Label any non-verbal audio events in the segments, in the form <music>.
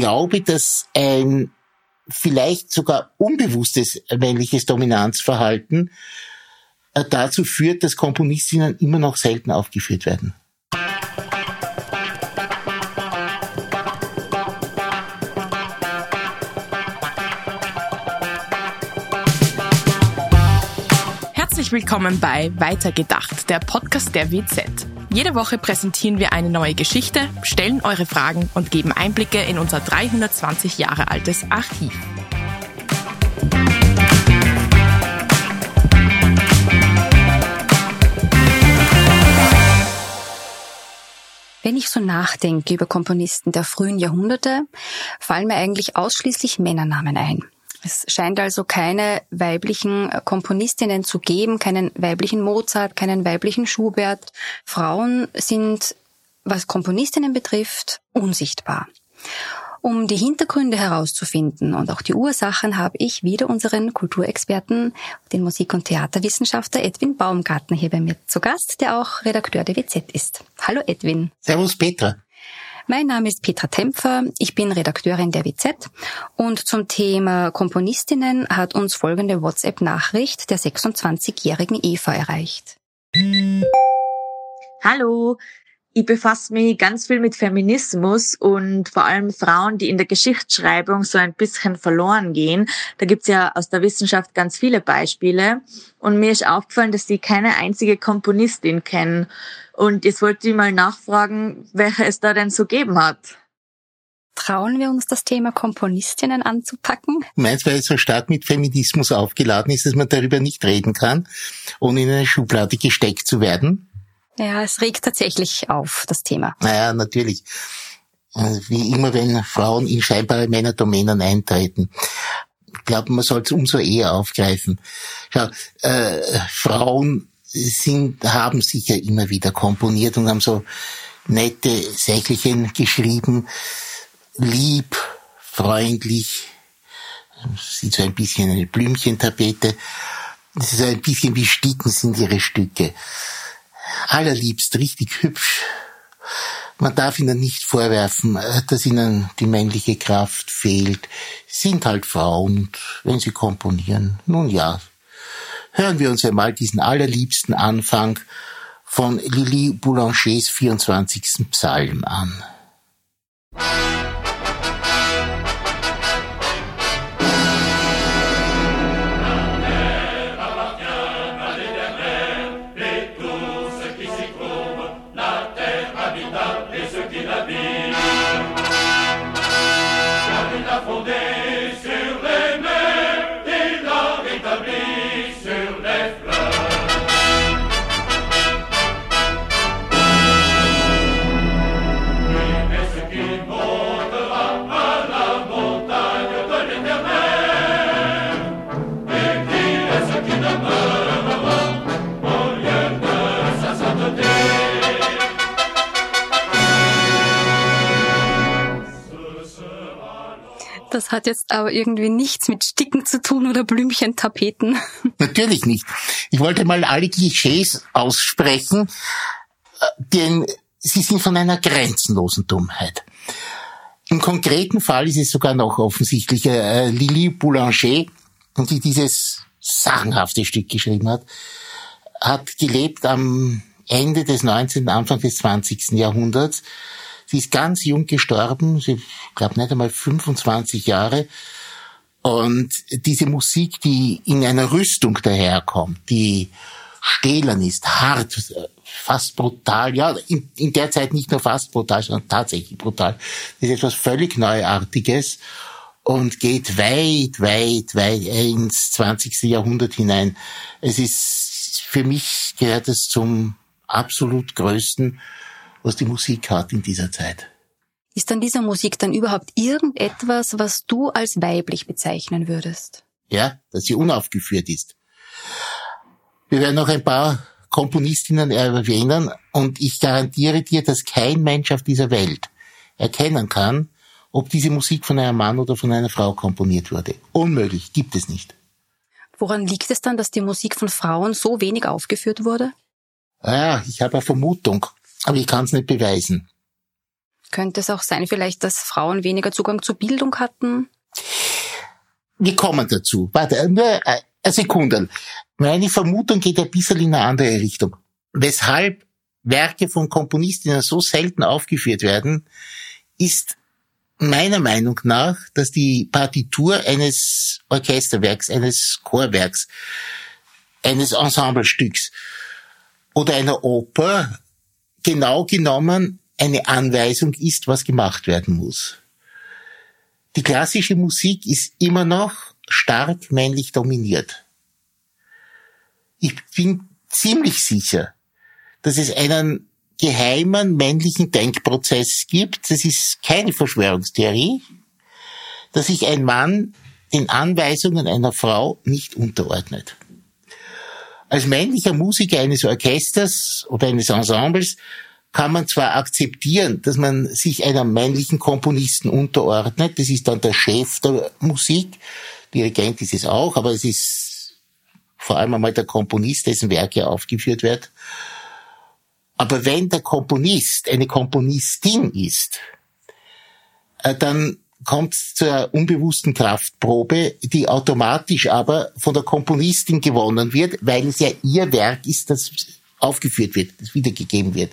glaube, dass ein vielleicht sogar unbewusstes männliches Dominanzverhalten äh, dazu führt, dass Komponistinnen immer noch selten aufgeführt werden. Herzlich willkommen bei Weitergedacht, der Podcast der WZ. Jede Woche präsentieren wir eine neue Geschichte, stellen eure Fragen und geben Einblicke in unser 320 Jahre altes Archiv. Wenn ich so nachdenke über Komponisten der frühen Jahrhunderte, fallen mir eigentlich ausschließlich Männernamen ein. Es scheint also keine weiblichen Komponistinnen zu geben, keinen weiblichen Mozart, keinen weiblichen Schubert. Frauen sind, was Komponistinnen betrifft, unsichtbar. Um die Hintergründe herauszufinden und auch die Ursachen habe ich wieder unseren Kulturexperten, den Musik- und Theaterwissenschaftler Edwin Baumgartner hier bei mir zu Gast, der auch Redakteur der WZ ist. Hallo Edwin. Servus Petra. Mein Name ist Petra Tempfer, ich bin Redakteurin der WZ und zum Thema Komponistinnen hat uns folgende WhatsApp-Nachricht der 26-jährigen Eva erreicht. Hallo, ich befasse mich ganz viel mit Feminismus und vor allem Frauen, die in der Geschichtsschreibung so ein bisschen verloren gehen. Da gibt's ja aus der Wissenschaft ganz viele Beispiele. Und mir ist aufgefallen, dass sie keine einzige Komponistin kennen. Und jetzt wollte ich mal nachfragen, welche es da denn so geben hat. Trauen wir uns das Thema Komponistinnen anzupacken? Meinst weil es so stark mit Feminismus aufgeladen ist, dass man darüber nicht reden kann, ohne in eine Schublade gesteckt zu werden? Ja, es regt tatsächlich auf, das Thema. Naja, natürlich. Also wie immer, wenn Frauen in scheinbare Männerdomänen eintreten. Ich glaube, man soll es umso eher aufgreifen. Schau, äh, Frauen sind, haben sicher immer wieder komponiert und haben so nette Sächelchen geschrieben, lieb, freundlich, sieht so ein bisschen eine Blümchentapete. Das ist ein bisschen wie Sticken sind ihre Stücke. Allerliebst, richtig hübsch. Man darf ihnen nicht vorwerfen, dass ihnen die männliche Kraft fehlt. Sie sind halt Frauen wenn sie komponieren, nun ja, hören wir uns einmal diesen allerliebsten Anfang von Lili Boulangers 24. Psalm an. Das hat jetzt aber irgendwie nichts mit Sticken zu tun oder Blümchentapeten. <laughs> Natürlich nicht. Ich wollte mal alle Klischees aussprechen, äh, denn sie sind von einer grenzenlosen Dummheit. Im konkreten Fall ist es sogar noch offensichtlicher. Äh, Lili Boulanger, die dieses sagenhafte Stück geschrieben hat, hat gelebt am Ende des 19., Anfang des 20. Jahrhunderts Sie ist ganz jung gestorben, sie glaube nicht einmal 25 Jahre. Und diese Musik, die in einer Rüstung daherkommt, die stählern ist, hart, fast brutal, ja, in, in der Zeit nicht nur fast brutal, sondern tatsächlich brutal, das ist etwas völlig Neuartiges und geht weit, weit, weit ins 20. Jahrhundert hinein. Es ist, für mich gehört es zum absolut größten was die Musik hat in dieser Zeit. Ist an dieser Musik dann überhaupt irgendetwas, was du als weiblich bezeichnen würdest? Ja, dass sie unaufgeführt ist. Wir werden noch ein paar Komponistinnen erwähnen und ich garantiere dir, dass kein Mensch auf dieser Welt erkennen kann, ob diese Musik von einem Mann oder von einer Frau komponiert wurde. Unmöglich, gibt es nicht. Woran liegt es dann, dass die Musik von Frauen so wenig aufgeführt wurde? Ja, ich habe eine Vermutung aber ich kann es nicht beweisen. Könnte es auch sein, vielleicht, dass Frauen weniger Zugang zu Bildung hatten? Wir kommen dazu. Warte, nur eine Sekunde. Meine Vermutung geht ein bisschen in eine andere Richtung. Weshalb Werke von Komponistinnen so selten aufgeführt werden, ist meiner Meinung nach, dass die Partitur eines Orchesterwerks, eines Chorwerks, eines Ensemblestücks oder einer Oper genau genommen eine Anweisung ist, was gemacht werden muss. Die klassische Musik ist immer noch stark männlich dominiert. Ich bin ziemlich sicher, dass es einen geheimen männlichen Denkprozess gibt, das ist keine Verschwörungstheorie, dass sich ein Mann den Anweisungen einer Frau nicht unterordnet. Als männlicher Musiker eines Orchesters oder eines Ensembles kann man zwar akzeptieren, dass man sich einem männlichen Komponisten unterordnet, das ist dann der Chef der Musik, Dirigent ist es auch, aber es ist vor allem einmal der Komponist, dessen Werke aufgeführt wird. Aber wenn der Komponist eine Komponistin ist, äh, dann kommt zur unbewussten Kraftprobe, die automatisch aber von der Komponistin gewonnen wird, weil es ja ihr Werk ist, das aufgeführt wird, das wiedergegeben wird.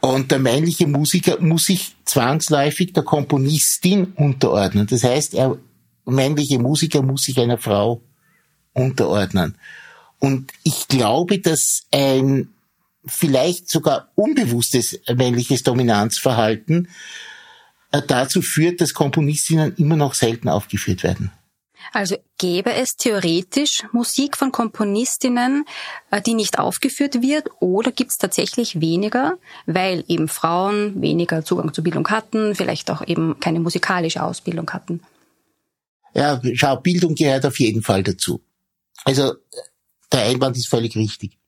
Und der männliche Musiker muss sich zwangsläufig der Komponistin unterordnen. Das heißt, er, männliche Musiker muss sich einer Frau unterordnen. Und ich glaube, dass ein vielleicht sogar unbewusstes männliches Dominanzverhalten dazu führt, dass Komponistinnen immer noch selten aufgeführt werden. Also gäbe es theoretisch Musik von Komponistinnen, äh, die nicht aufgeführt wird, oder gibt es tatsächlich weniger, weil eben Frauen weniger Zugang zur Bildung hatten, vielleicht auch eben keine musikalische Ausbildung hatten? Ja, schau, Bildung gehört auf jeden Fall dazu. Also der Einwand ist völlig richtig.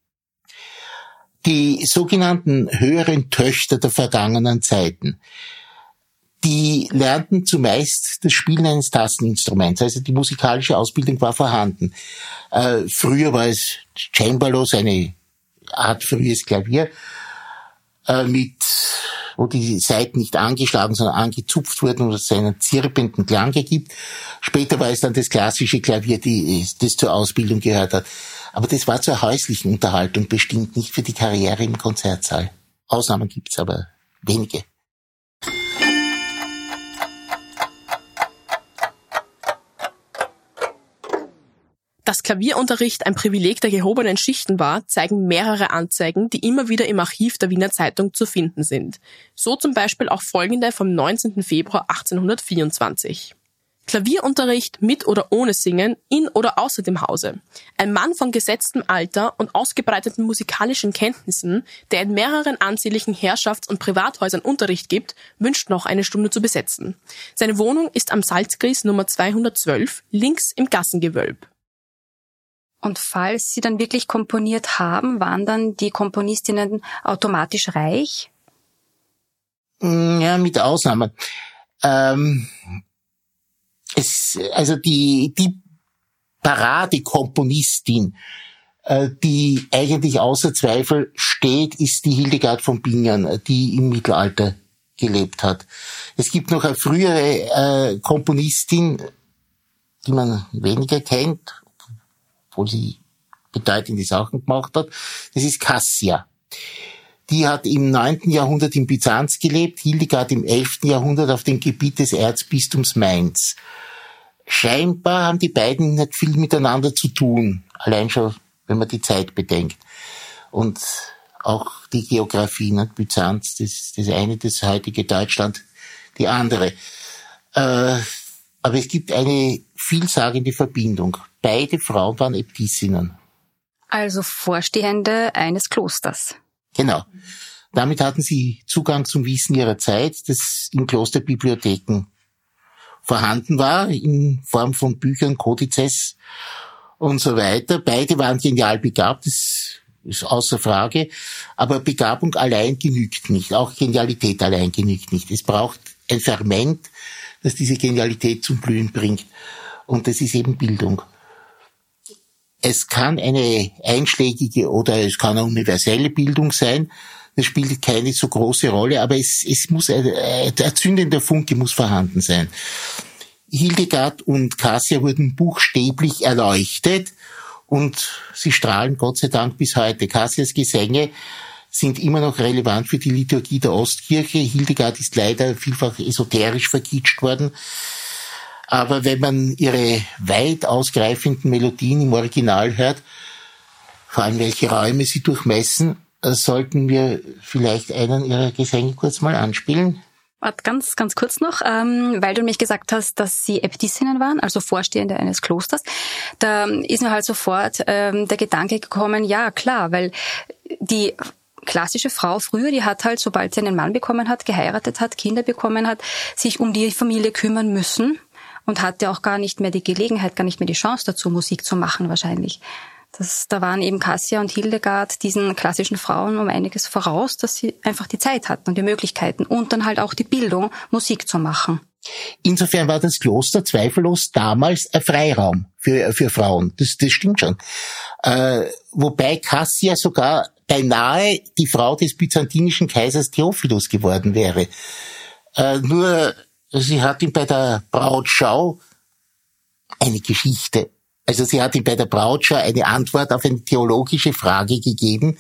Die sogenannten höheren Töchter der vergangenen Zeiten, die lernten zumeist das Spielen eines Tasteninstruments. Also die musikalische Ausbildung war vorhanden. Äh, früher war es Cembalos, eine Art frühes Klavier, äh, mit, wo die Saiten nicht angeschlagen, sondern angezupft wurden und es einen zirpenden Klang ergibt. Später war es dann das klassische Klavier, die, das zur Ausbildung gehört hat. Aber das war zur häuslichen Unterhaltung bestimmt, nicht für die Karriere im Konzertsaal. Ausnahmen gibt's aber wenige. Dass Klavierunterricht ein Privileg der gehobenen Schichten war, zeigen mehrere Anzeigen, die immer wieder im Archiv der Wiener Zeitung zu finden sind. So zum Beispiel auch folgende vom 19. Februar 1824. Klavierunterricht mit oder ohne Singen, in oder außer dem Hause. Ein Mann von gesetztem Alter und ausgebreiteten musikalischen Kenntnissen, der in mehreren ansehnlichen Herrschafts- und Privathäusern Unterricht gibt, wünscht noch eine Stunde zu besetzen. Seine Wohnung ist am Salzgries Nummer 212, links im Gassengewölb. Und falls Sie dann wirklich komponiert haben, waren dann die Komponistinnen automatisch reich? Mm, ja, mit Ausnahmen. Ähm, es, also die, die Paradekomponistin, äh, die eigentlich außer Zweifel steht, ist die Hildegard von Bingen, die im Mittelalter gelebt hat. Es gibt noch eine frühere äh, Komponistin, die man weniger kennt, obwohl sie bedeutende Sachen gemacht hat. Das ist Cassia. Die hat im 9. Jahrhundert in Byzanz gelebt, Hildegard im 11. Jahrhundert auf dem Gebiet des Erzbistums Mainz. Scheinbar haben die beiden nicht viel miteinander zu tun, allein schon, wenn man die Zeit bedenkt. Und auch die Geografie, ne? Byzanz, das, das eine, das heutige Deutschland, die andere. Äh, aber es gibt eine vielsagende Verbindung. Beide Frauen waren Äbtissinnen. Also Vorstehende eines Klosters. Genau. Damit hatten sie Zugang zum Wissen ihrer Zeit, das in Klosterbibliotheken vorhanden war, in Form von Büchern, Kodizes und so weiter. Beide waren genial begabt, das ist außer Frage. Aber Begabung allein genügt nicht. Auch Genialität allein genügt nicht. Es braucht ein Ferment, das diese Genialität zum Blühen bringt. Und das ist eben Bildung. Es kann eine einschlägige oder es kann eine universelle Bildung sein. Das spielt keine so große Rolle, aber es, es muss ein, ein zündender Funke muss vorhanden sein. Hildegard und Cassia wurden buchstäblich erleuchtet und sie strahlen Gott sei Dank bis heute. Cassias Gesänge sind immer noch relevant für die Liturgie der Ostkirche. Hildegard ist leider vielfach esoterisch verkitscht worden. Aber wenn man ihre weit ausgreifenden Melodien im Original hört, vor allem welche Räume sie durchmessen, äh, sollten wir vielleicht einen ihrer Gesänge kurz mal anspielen. Ganz, ganz kurz noch, ähm, weil du mich gesagt hast, dass sie Äbtissinnen waren, also Vorstehende eines Klosters. Da ist mir halt sofort ähm, der Gedanke gekommen, ja klar, weil die klassische Frau früher, die hat halt, sobald sie einen Mann bekommen hat, geheiratet hat, Kinder bekommen hat, sich um die Familie kümmern müssen und hatte auch gar nicht mehr die Gelegenheit, gar nicht mehr die Chance dazu, Musik zu machen wahrscheinlich. Das, da waren eben Cassia und Hildegard diesen klassischen Frauen um einiges voraus, dass sie einfach die Zeit hatten und die Möglichkeiten und dann halt auch die Bildung, Musik zu machen. Insofern war das Kloster zweifellos damals ein Freiraum für, für Frauen. Das, das stimmt schon. Äh, wobei Cassia sogar beinahe die Frau des byzantinischen Kaisers Theophilus geworden wäre. Äh, nur sie hat ihm bei der Brautschau eine Geschichte also sie hat ihm bei der Brautschau eine Antwort auf eine theologische Frage gegeben,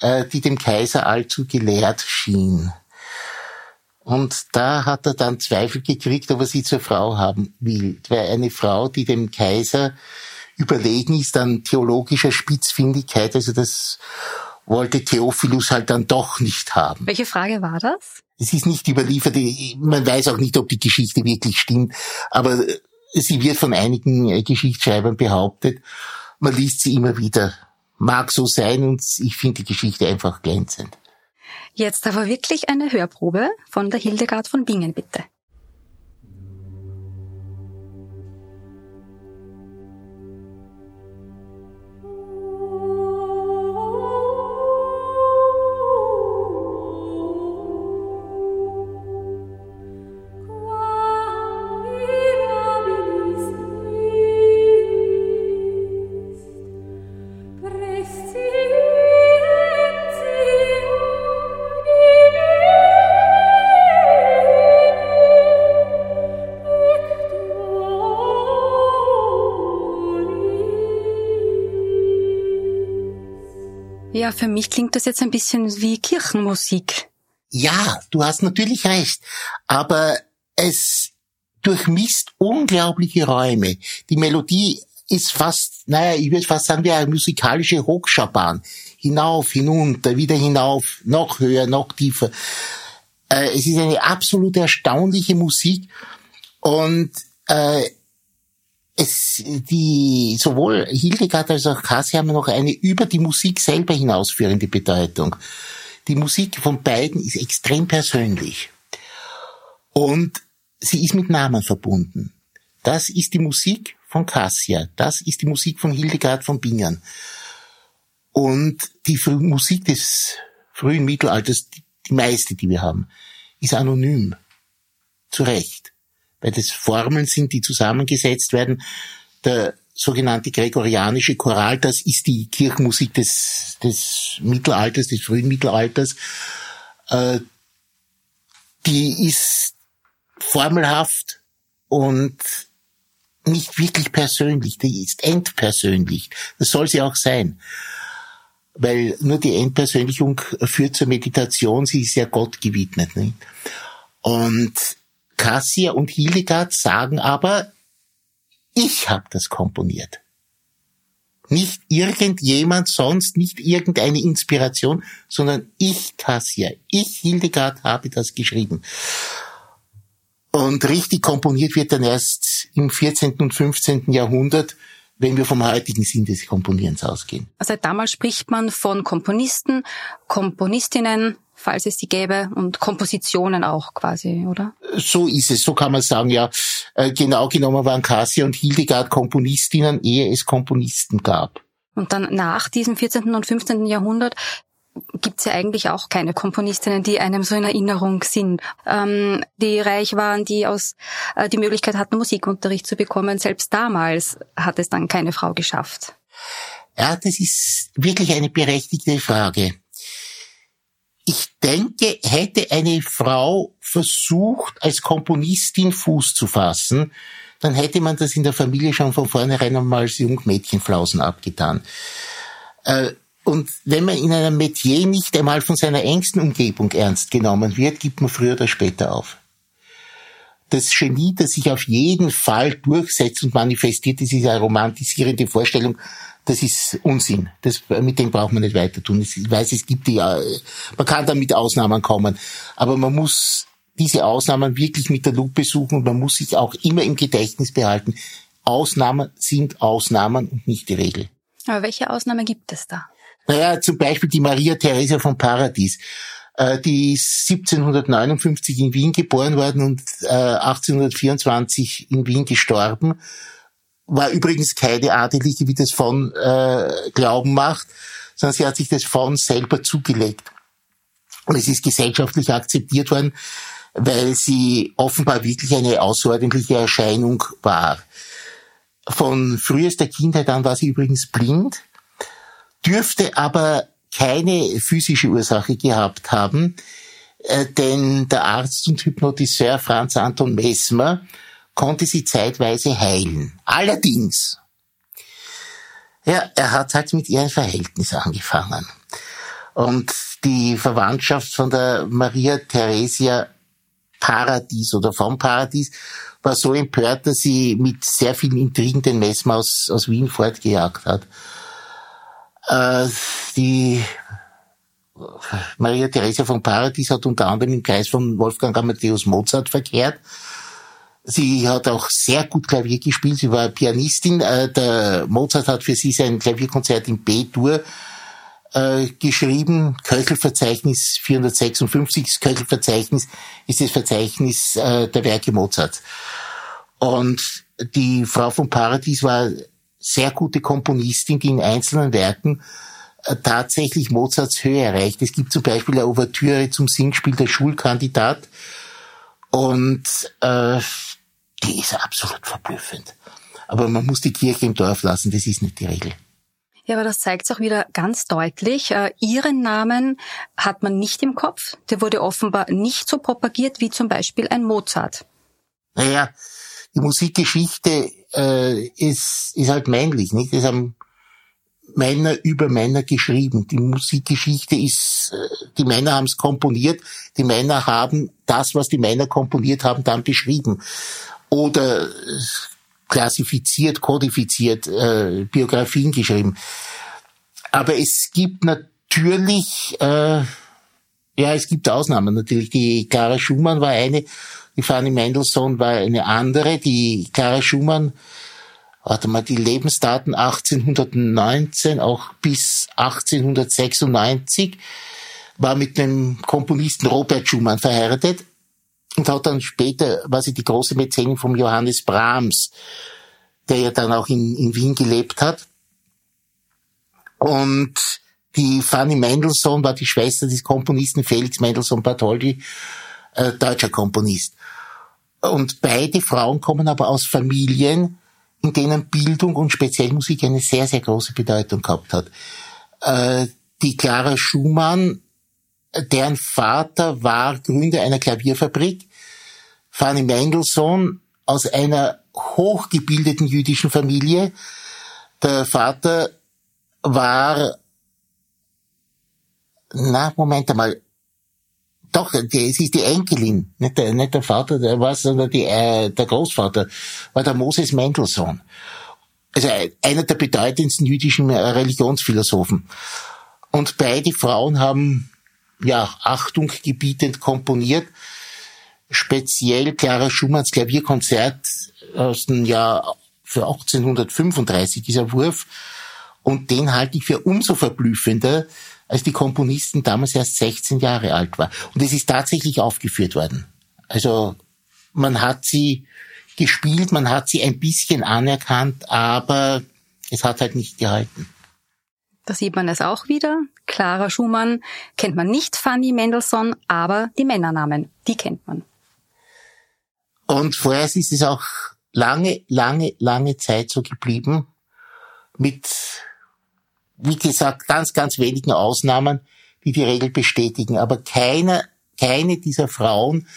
äh, die dem Kaiser allzu gelehrt schien. Und da hat er dann Zweifel gekriegt, ob er sie zur Frau haben will. Weil eine Frau, die dem Kaiser überlegen ist an theologischer Spitzfindigkeit, also das wollte Theophilus halt dann doch nicht haben. Welche Frage war das? Es ist nicht überliefert, man weiß auch nicht, ob die Geschichte wirklich stimmt, aber sie wird von einigen äh, Geschichtsschreibern behauptet. Man liest sie immer wieder. Mag so sein und ich finde die Geschichte einfach glänzend. Jetzt aber wirklich eine Hörprobe von der Hildegard von Bingen, bitte. Ja, für mich klingt das jetzt ein bisschen wie Kirchenmusik. Ja, du hast natürlich recht. Aber es durchmisst unglaubliche Räume. Die Melodie ist fast, naja, ich würde fast sagen, wie eine musikalische Hochschabahn. Hinauf, hinunter, wieder hinauf, noch höher, noch tiefer. Äh, es ist eine absolut erstaunliche Musik und äh, es, die, sowohl Hildegard als auch Cassie haben noch eine über die Musik selber hinausführende Bedeutung. Die Musik von beiden ist extrem persönlich. Und sie ist mit Namen verbunden. Das ist die Musik von Cassia. Das ist die Musik von Hildegard von Bingen. Und die Musik des frühen Mittelalters, die meiste, die wir haben, ist anonym. Zu Recht weil das Formeln sind, die zusammengesetzt werden. Der sogenannte gregorianische Choral, das ist die Kirchenmusik des, des Mittelalters, des frühen Mittelalters. Äh, die ist formelhaft und nicht wirklich persönlich, die ist entpersönlich. Das soll sie auch sein. Weil nur die Entpersönlichung führt zur Meditation, sie ist ja Gott gewidmet. Nicht? Und Cassia und Hildegard sagen aber, ich habe das komponiert. Nicht irgendjemand sonst, nicht irgendeine Inspiration, sondern ich, Cassia, ich, Hildegard, habe das geschrieben. Und richtig komponiert wird dann erst im 14. und 15. Jahrhundert, wenn wir vom heutigen Sinn des Komponierens ausgehen. Also damals spricht man von Komponisten, Komponistinnen, falls es die gäbe, und Kompositionen auch quasi, oder? So ist es, so kann man sagen, ja. Äh, genau genommen waren Cassia und Hildegard Komponistinnen, ehe es Komponisten gab. Und dann nach diesem 14. und 15. Jahrhundert gibt's ja eigentlich auch keine Komponistinnen, die einem so in Erinnerung sind, ähm, die reich waren, die aus äh, die Möglichkeit hatten, Musikunterricht zu bekommen. Selbst damals hat es dann keine Frau geschafft. Ja, das ist wirklich eine berechtigte Frage. Denke, hätte eine Frau versucht, als Komponistin Fuß zu fassen, dann hätte man das in der Familie schon von vornherein einmal als Jungmädchenflausen abgetan. Äh, und wenn man in einem Metier nicht einmal von seiner engsten Umgebung ernst genommen wird, gibt man früher oder später auf. Das Genie, das sich auf jeden Fall durchsetzt und manifestiert, ist diese romantisierende Vorstellung, das ist Unsinn. Das, mit dem braucht man nicht weiter tun. Ich weiß, es gibt ja, man kann da mit Ausnahmen kommen, aber man muss diese Ausnahmen wirklich mit der Lupe suchen und man muss sich auch immer im Gedächtnis behalten. Ausnahmen sind Ausnahmen und nicht die Regel. Aber welche Ausnahme gibt es da? Naja, zum Beispiel die Maria Theresia von Paradies. Äh, die ist 1759 in Wien geboren worden und 1824 äh, in Wien gestorben. War übrigens keine Adelige, wie das von äh, Glauben macht, sondern sie hat sich das von selber zugelegt. Und es ist gesellschaftlich akzeptiert worden, weil sie offenbar wirklich eine außerordentliche Erscheinung war. Von frühester Kindheit an war sie übrigens blind, dürfte aber keine physische Ursache gehabt haben, äh, denn der Arzt und Hypnotiseur Franz Anton Messmer konnte sie zeitweise heilen. Allerdings, ja, er hat halt mit ihr ein Verhältnis angefangen. Und die Verwandtschaft von der Maria Theresia Paradies oder vom Paradies war so empört, dass sie mit sehr vielen Intrigen den Messmer aus, aus Wien fortgejagt hat. Äh, die Maria Theresia von Paradies hat unter anderem im Kreis von Wolfgang Amadeus Mozart verkehrt. Sie hat auch sehr gut Klavier gespielt. Sie war Pianistin. Äh, der Mozart hat für sie sein Klavierkonzert in B-Dur äh, geschrieben. Köchelverzeichnis 456. Das Köchelverzeichnis ist das Verzeichnis äh, der Werke Mozarts. Und die Frau von Paradies war sehr gute Komponistin, die in einzelnen Werken tatsächlich Mozarts Höhe erreicht. Es gibt zum Beispiel eine Ouvertüre zum Singspiel der Schulkandidat und äh, die ist absolut verblüffend. Aber man muss die Kirche im Dorf lassen, das ist nicht die Regel. Ja, aber das zeigt auch wieder ganz deutlich. Äh, ihren Namen hat man nicht im Kopf. Der wurde offenbar nicht so propagiert wie zum Beispiel ein Mozart. Naja, die Musikgeschichte äh, ist, ist halt männlich, nicht? Das haben Männer über Männer geschrieben. Die Musikgeschichte ist, äh, die Männer haben es komponiert, die Männer haben das, was die Männer komponiert haben, dann beschrieben. Oder klassifiziert, kodifiziert, äh, Biografien geschrieben. Aber es gibt natürlich, äh, ja, es gibt Ausnahmen natürlich. Die Clara Schumann war eine, die Fanny Mendelssohn war eine andere. Die Clara Schumann, warte mal, die Lebensdaten 1819 auch bis 1896 war mit dem Komponisten Robert Schumann verheiratet und hat dann später, war sie die große Mäzenin vom Johannes Brahms, der ja dann auch in, in Wien gelebt hat. Und die Fanny Mendelssohn war die Schwester des Komponisten Felix Mendelssohn Bartholdy, äh, deutscher Komponist. Und beide Frauen kommen aber aus Familien, in denen Bildung und speziell Musik eine sehr, sehr große Bedeutung gehabt hat. Äh, die Clara Schumann deren Vater war Gründer einer Klavierfabrik. Fanny Mendelssohn aus einer hochgebildeten jüdischen Familie. Der Vater war, na, Moment einmal, doch, es ist die Enkelin, nicht der, nicht der Vater, der war, sondern die, äh, der Großvater, war der Moses Mendelssohn. Also einer der bedeutendsten jüdischen Religionsphilosophen. Und beide Frauen haben ja, Achtung gebietend komponiert. Speziell Clara Schumanns Klavierkonzert aus dem Jahr für 1835, dieser Wurf. Und den halte ich für umso verblüffender, als die Komponistin damals erst 16 Jahre alt war. Und es ist tatsächlich aufgeführt worden. Also man hat sie gespielt, man hat sie ein bisschen anerkannt, aber es hat halt nicht gehalten. Da sieht man es auch wieder. Clara Schumann kennt man nicht, Fanny Mendelssohn, aber die Männernamen, die kennt man. Und vorher ist es auch lange, lange, lange Zeit so geblieben, mit, wie gesagt, ganz, ganz wenigen Ausnahmen, die die Regel bestätigen. Aber keiner, keine dieser Frauen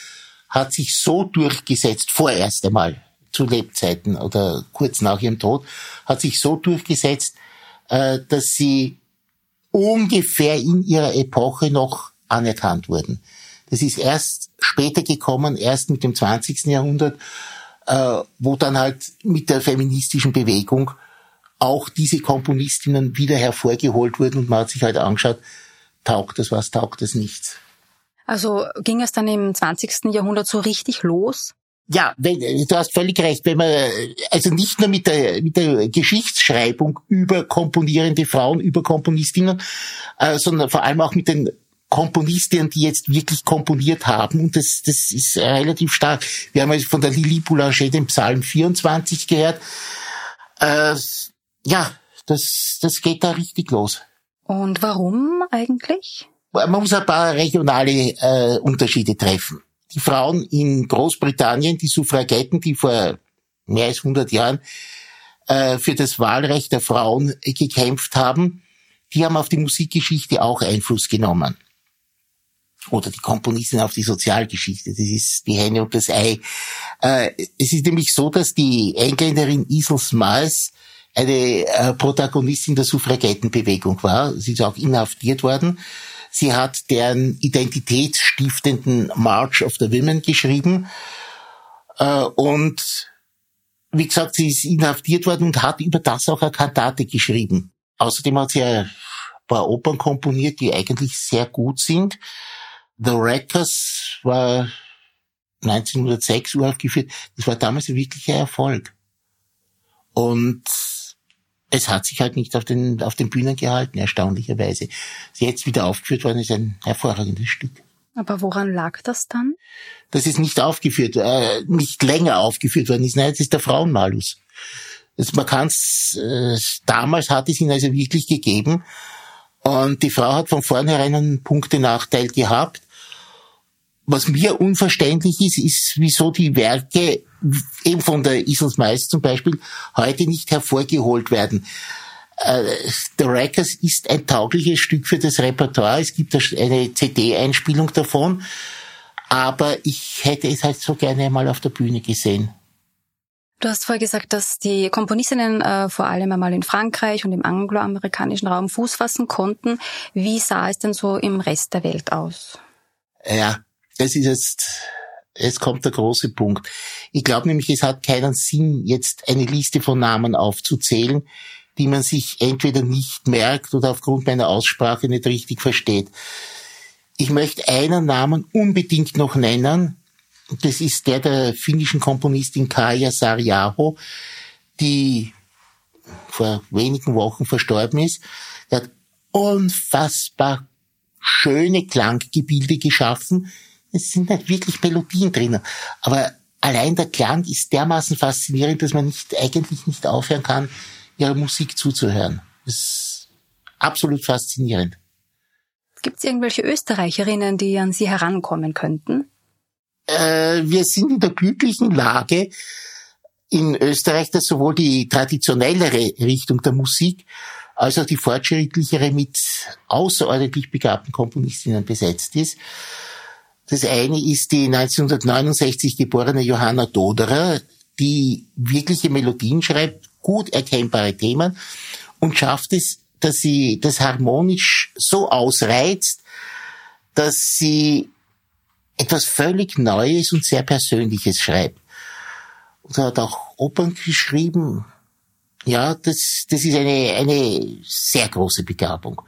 hat sich so durchgesetzt, vorerst einmal, zu Lebzeiten oder kurz nach ihrem Tod, hat sich so durchgesetzt, äh, dass sie ungefähr in ihrer Epoche noch anerkannt wurden. Das ist erst später gekommen, erst mit dem 20. Jahrhundert, äh, wo dann halt mit der feministischen Bewegung auch diese Komponistinnen wieder hervorgeholt wurden und man hat sich halt angeschaut, taugt das was, taugt das nichts. Also ging es dann im 20. Jahrhundert so richtig los? Ja, wenn, du hast völlig recht. Wenn man also nicht nur mit der mit der Geschichtsschreibung über komponierende Frauen, über Komponistinnen, äh, sondern vor allem auch mit den Komponistinnen, die jetzt wirklich komponiert haben. Und das, das ist relativ stark. Wir haben also von der Lili Boulanger den Psalm 24 gehört. Äh, ja, das, das geht da richtig los. Und warum eigentlich? Man muss ein paar regionale äh, Unterschiede treffen. Die Frauen in Großbritannien, die Suffragetten, die vor mehr als 100 Jahren äh, für das Wahlrecht der Frauen gekämpft haben, die haben auf die Musikgeschichte auch Einfluss genommen. Oder die Komponistin auf die Sozialgeschichte. Das ist die Henne und das Ei. Äh, es ist nämlich so, dass die Engländerin Isel Smiles eine äh, Protagonistin der Suffragettenbewegung war. Sie ist auch inhaftiert worden. Sie hat deren identitätsstiftenden March of the Women geschrieben. Äh, und wie gesagt, sie ist inhaftiert worden und hat über das auch eine Kantate geschrieben. Außerdem hat sie ein paar Opern komponiert, die eigentlich sehr gut sind. The Wreckers war 1906 uraufgeführt. Das war damals ein wirklicher Erfolg. Und es hat sich halt nicht auf den, auf den Bühnen gehalten, erstaunlicherweise. Sie jetzt wieder aufgeführt worden ist ein hervorragendes Stück. Aber woran lag das dann? Das ist nicht aufgeführt, äh, nicht länger aufgeführt worden ist. Nein, das ist der Frauenmalus. Das, man kann's, äh, damals hat es ihn also wirklich gegeben. Und die Frau hat von vornherein einen Punktenachteil gehabt. Was mir unverständlich ist, ist, wieso die Werke eben von der Isels Mais zum Beispiel heute nicht hervorgeholt werden. Äh, The Rackers ist ein taugliches Stück für das Repertoire. Es gibt eine CD-Einspielung davon. Aber ich hätte es halt so gerne einmal auf der Bühne gesehen. Du hast vorher gesagt, dass die Komponistinnen äh, vor allem einmal in Frankreich und im angloamerikanischen Raum Fuß fassen konnten. Wie sah es denn so im Rest der Welt aus? Ja, das ist jetzt, es kommt der große Punkt. Ich glaube nämlich, es hat keinen Sinn, jetzt eine Liste von Namen aufzuzählen, die man sich entweder nicht merkt oder aufgrund meiner Aussprache nicht richtig versteht. Ich möchte einen Namen unbedingt noch nennen. Das ist der der finnischen Komponistin Kaja Sarjaho, die vor wenigen Wochen verstorben ist. Er hat unfassbar schöne Klanggebilde geschaffen, es sind nicht wirklich Melodien drinnen. Aber allein der Klang ist dermaßen faszinierend, dass man nicht, eigentlich nicht aufhören kann, ihrer Musik zuzuhören. Das ist absolut faszinierend. Gibt es irgendwelche Österreicherinnen, die an Sie herankommen könnten? Äh, wir sind in der glücklichen Lage in Österreich, dass sowohl die traditionellere Richtung der Musik als auch die fortschrittlichere mit außerordentlich begabten Komponistinnen besetzt ist. Das eine ist die 1969 geborene Johanna Doderer, die wirkliche Melodien schreibt, gut erkennbare Themen und schafft es, dass sie das harmonisch so ausreizt, dass sie etwas völlig Neues und sehr Persönliches schreibt. Und hat auch Opern geschrieben. Ja, das, das ist eine, eine sehr große Begabung.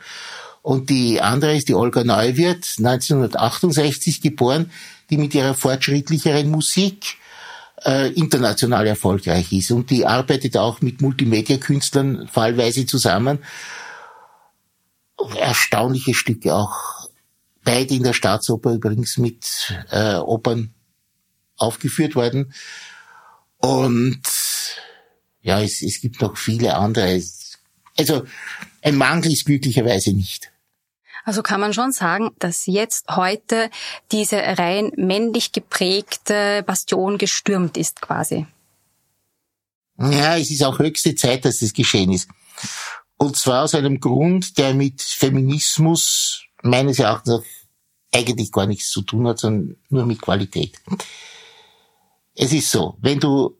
Und die andere ist die Olga Neuwirth, 1968 geboren, die mit ihrer fortschrittlicheren Musik äh, international erfolgreich ist. Und die arbeitet auch mit Multimedia-Künstlern fallweise zusammen. Erstaunliche Stücke auch. Beide in der Staatsoper übrigens mit äh, Opern aufgeführt worden. Und ja, es, es gibt noch viele andere. Also ein Mangel ist glücklicherweise nicht. Also kann man schon sagen, dass jetzt heute diese rein männlich geprägte Bastion gestürmt ist quasi. Ja, es ist auch höchste Zeit, dass das geschehen ist. Und zwar aus einem Grund, der mit Feminismus meines Erachtens eigentlich gar nichts zu tun hat, sondern nur mit Qualität. Es ist so, wenn du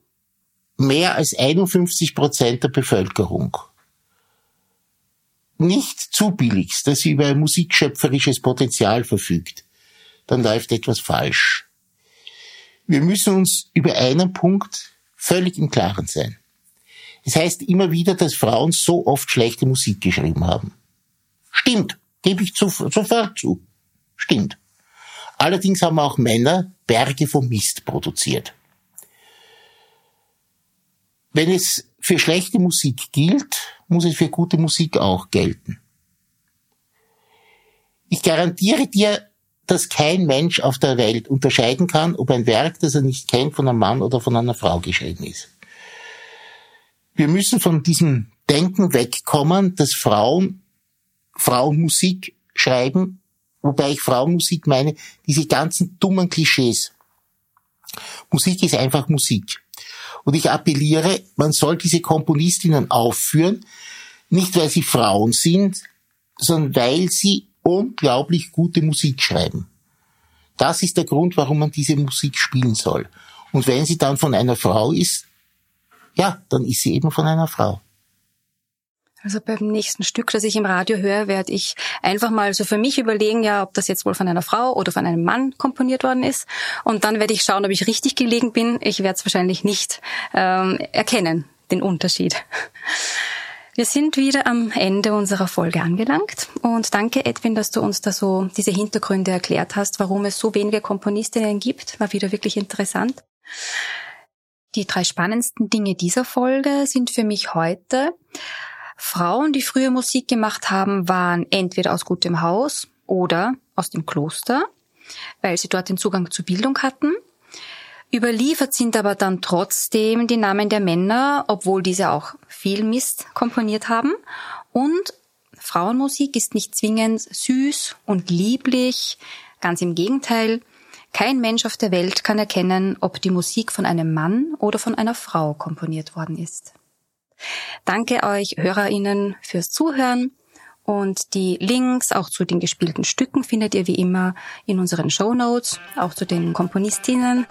mehr als 51 Prozent der Bevölkerung nicht zubilligst, dass sie über ein musikschöpferisches Potenzial verfügt, dann läuft etwas falsch. Wir müssen uns über einen Punkt völlig im Klaren sein. Es heißt immer wieder, dass Frauen so oft schlechte Musik geschrieben haben. Stimmt, gebe ich sofort zu. Stimmt. Allerdings haben auch Männer Berge von Mist produziert. Wenn es für schlechte Musik gilt, muss es für gute Musik auch gelten. Ich garantiere dir, dass kein Mensch auf der Welt unterscheiden kann, ob ein Werk, das er nicht kennt, von einem Mann oder von einer Frau geschrieben ist. Wir müssen von diesem Denken wegkommen, dass Frauen Frauenmusik schreiben, wobei ich Frauenmusik meine, diese ganzen dummen Klischees. Musik ist einfach Musik. Und ich appelliere, man soll diese Komponistinnen aufführen, nicht weil sie Frauen sind, sondern weil sie unglaublich gute Musik schreiben. Das ist der Grund, warum man diese Musik spielen soll. Und wenn sie dann von einer Frau ist, ja, dann ist sie eben von einer Frau. Also beim nächsten Stück, das ich im Radio höre, werde ich einfach mal so für mich überlegen, ja, ob das jetzt wohl von einer Frau oder von einem Mann komponiert worden ist. Und dann werde ich schauen, ob ich richtig gelegen bin. Ich werde es wahrscheinlich nicht ähm, erkennen, den Unterschied. Wir sind wieder am Ende unserer Folge angelangt und danke Edwin, dass du uns da so diese Hintergründe erklärt hast, warum es so wenige Komponistinnen gibt. War wieder wirklich interessant. Die drei spannendsten Dinge dieser Folge sind für mich heute, Frauen, die früher Musik gemacht haben, waren entweder aus gutem Haus oder aus dem Kloster, weil sie dort den Zugang zur Bildung hatten. Überliefert sind aber dann trotzdem die Namen der Männer, obwohl diese auch viel Mist komponiert haben. Und Frauenmusik ist nicht zwingend süß und lieblich, ganz im Gegenteil. Kein Mensch auf der Welt kann erkennen, ob die Musik von einem Mann oder von einer Frau komponiert worden ist. Danke euch Hörerinnen fürs Zuhören. Und die Links auch zu den gespielten Stücken findet ihr wie immer in unseren Show Notes, auch zu den Komponistinnen,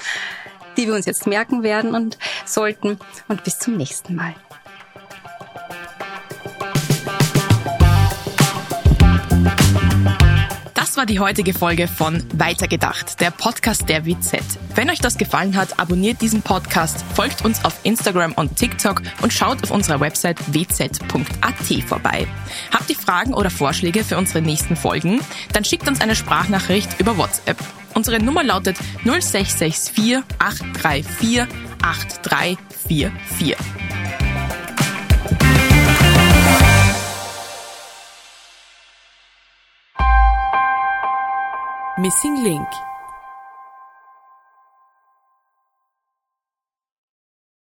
die wir uns jetzt merken werden und sollten. Und bis zum nächsten Mal. War die heutige Folge von Weitergedacht, der Podcast der WZ. Wenn euch das gefallen hat, abonniert diesen Podcast, folgt uns auf Instagram und TikTok und schaut auf unserer Website wz.at vorbei. Habt ihr Fragen oder Vorschläge für unsere nächsten Folgen? Dann schickt uns eine Sprachnachricht über WhatsApp. Unsere Nummer lautet 0664 834 8344. Missing Link